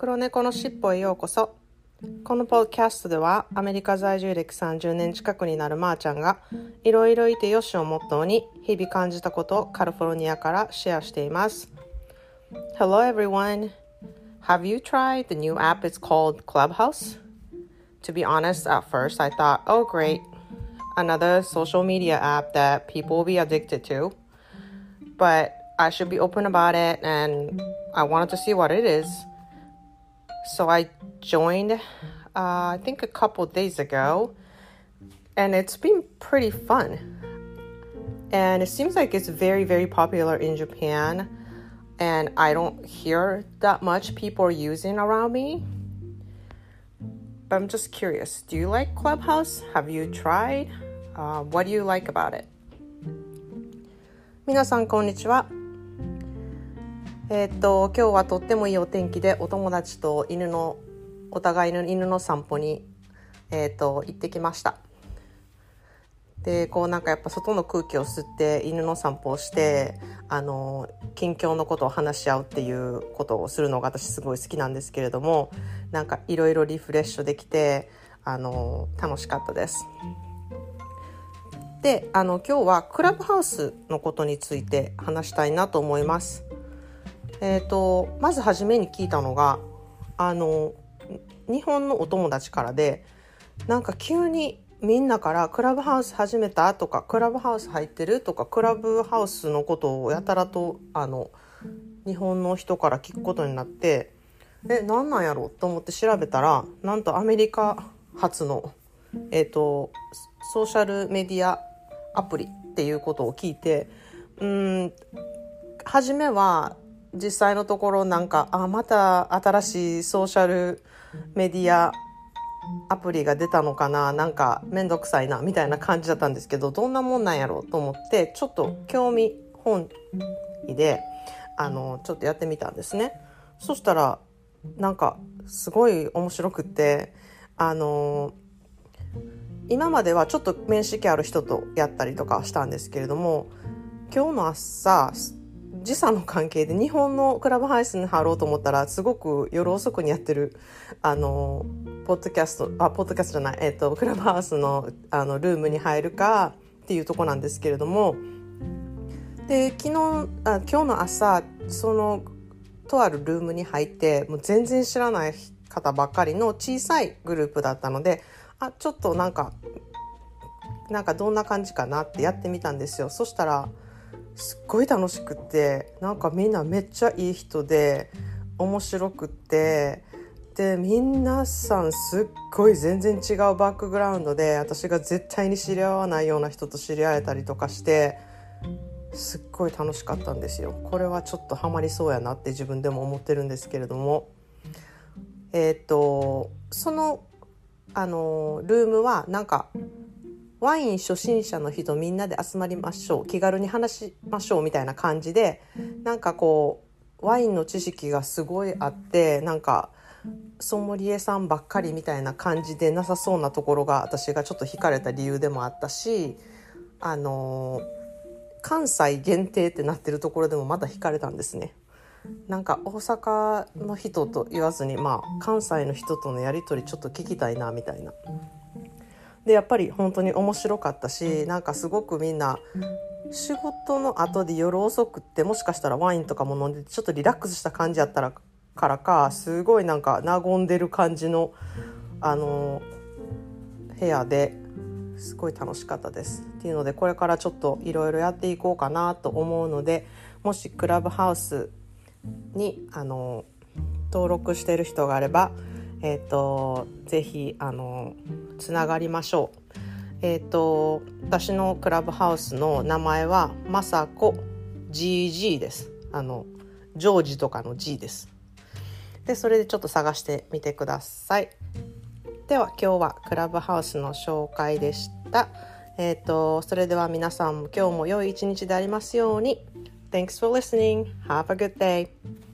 黒猫のしっぽへようこそこのポッドキャストではアメリカ在住歴30年近くになるまーちゃんがいろいろいてよしをモットーに日々感じたことをカリフォルニアからシェアしています Hello everyone Have you tried the new app? It's called Clubhouse To be honest, at first I thought, oh great another social media app that people will be addicted to but I should be open about it and I wanted to see what it is. So I joined, uh, I think a couple days ago, and it's been pretty fun. And it seems like it's very, very popular in Japan, and I don't hear that much people are using around me. But I'm just curious do you like Clubhouse? Have you tried? Uh, what do you like about it? 皆さんこんにちは えー、っと今日はとってもいいお天気でお友達と犬のお互いの犬の散歩に、えー、っと行ってきましたでこうなんかやっぱ外の空気を吸って犬の散歩をしてあの近況のことを話し合うっていうことをするのが私すごい好きなんですけれどもなんかいろいろリフレッシュできてあの楽しかったです。であの今日はクラブハウスのことについて話したいなと思います。えーと、まず初めに聞いたのがあの日本のお友達からでなんか急にみんなから「クラブハウス始めた?」とか「クラブハウス入ってる?」とかクラブハウスのことをやたらとあの日本の人から聞くことになってえ何なんやろうと思って調べたらなんとアメリカ発の、えーとソーシャルメディアアプリっていうことを聞いてうん初めは実際のところなんかあまた新しいソーシャルメディアアプリが出たのかななんか面倒くさいなみたいな感じだったんですけどどんなもんなんやろうと思ってちょっと興味本位であのちょっとやってみたんですね。そしたらなんかすごい面白くってあの今まではちょっと面識ある人とやったりとかしたんですけれども今日の朝時差の関係で日本のクラブハウスに貼ろうと思ったらすごく夜遅くにやってるあのポッドキャストあポッドキャストじゃない、えっと、クラブハウスのあのルームに入るかっていうとこなんですけれどもで昨日あ今日の朝そのとあるルームに入ってもう全然知らない方ばっかりの小さいグループだったのであちょっとなんかなんかどんな感じかなってやってみたんですよ。そしたらすっごい楽しくってなんかみんなめっちゃいい人で面白くってで皆さんすっごい全然違うバックグラウンドで私が絶対に知り合わないような人と知り合えたりとかしてすっごい楽しかったんですよ。これはちょっとハマりそうやなって自分でも思ってるんですけれどもえっ、とそのあのルームはなんかワイン初心者の人みんなで集まりましょう気軽に話しましょうみたいな感じでなんかこうワインの知識がすごいあってなんかソムリエさんばっかりみたいな感じでなさそうなところが私がちょっと惹かれた理由でもあったしあの関西限定ってなってるところでもまた惹かれたんですね。なんか大阪の人と言わずにまあ関西の人とのやり取りちょっと聞きたいなみたいな。でやっぱり本当に面白かったしなんかすごくみんな仕事の後で夜遅くってもしかしたらワインとかも飲んでちょっとリラックスした感じやったらからかすごいなんか和んでる感じのあの部屋ですごい楽しかったです。っていうのでこれからちょっといろいろやっていこうかなと思うのでもしクラブハウスにあの登録してる人があればえっ、ー、とぜひあのつながりましょう。えっ、ー、と私のクラブハウスの名前はまさこ GG です。あのジョージとかの G です。でそれでちょっと探してみてください。では今日はクラブハウスの紹介でした。えっ、ー、とそれでは皆さんも今日も良い一日でありますように。Thanks for listening. Have a good day.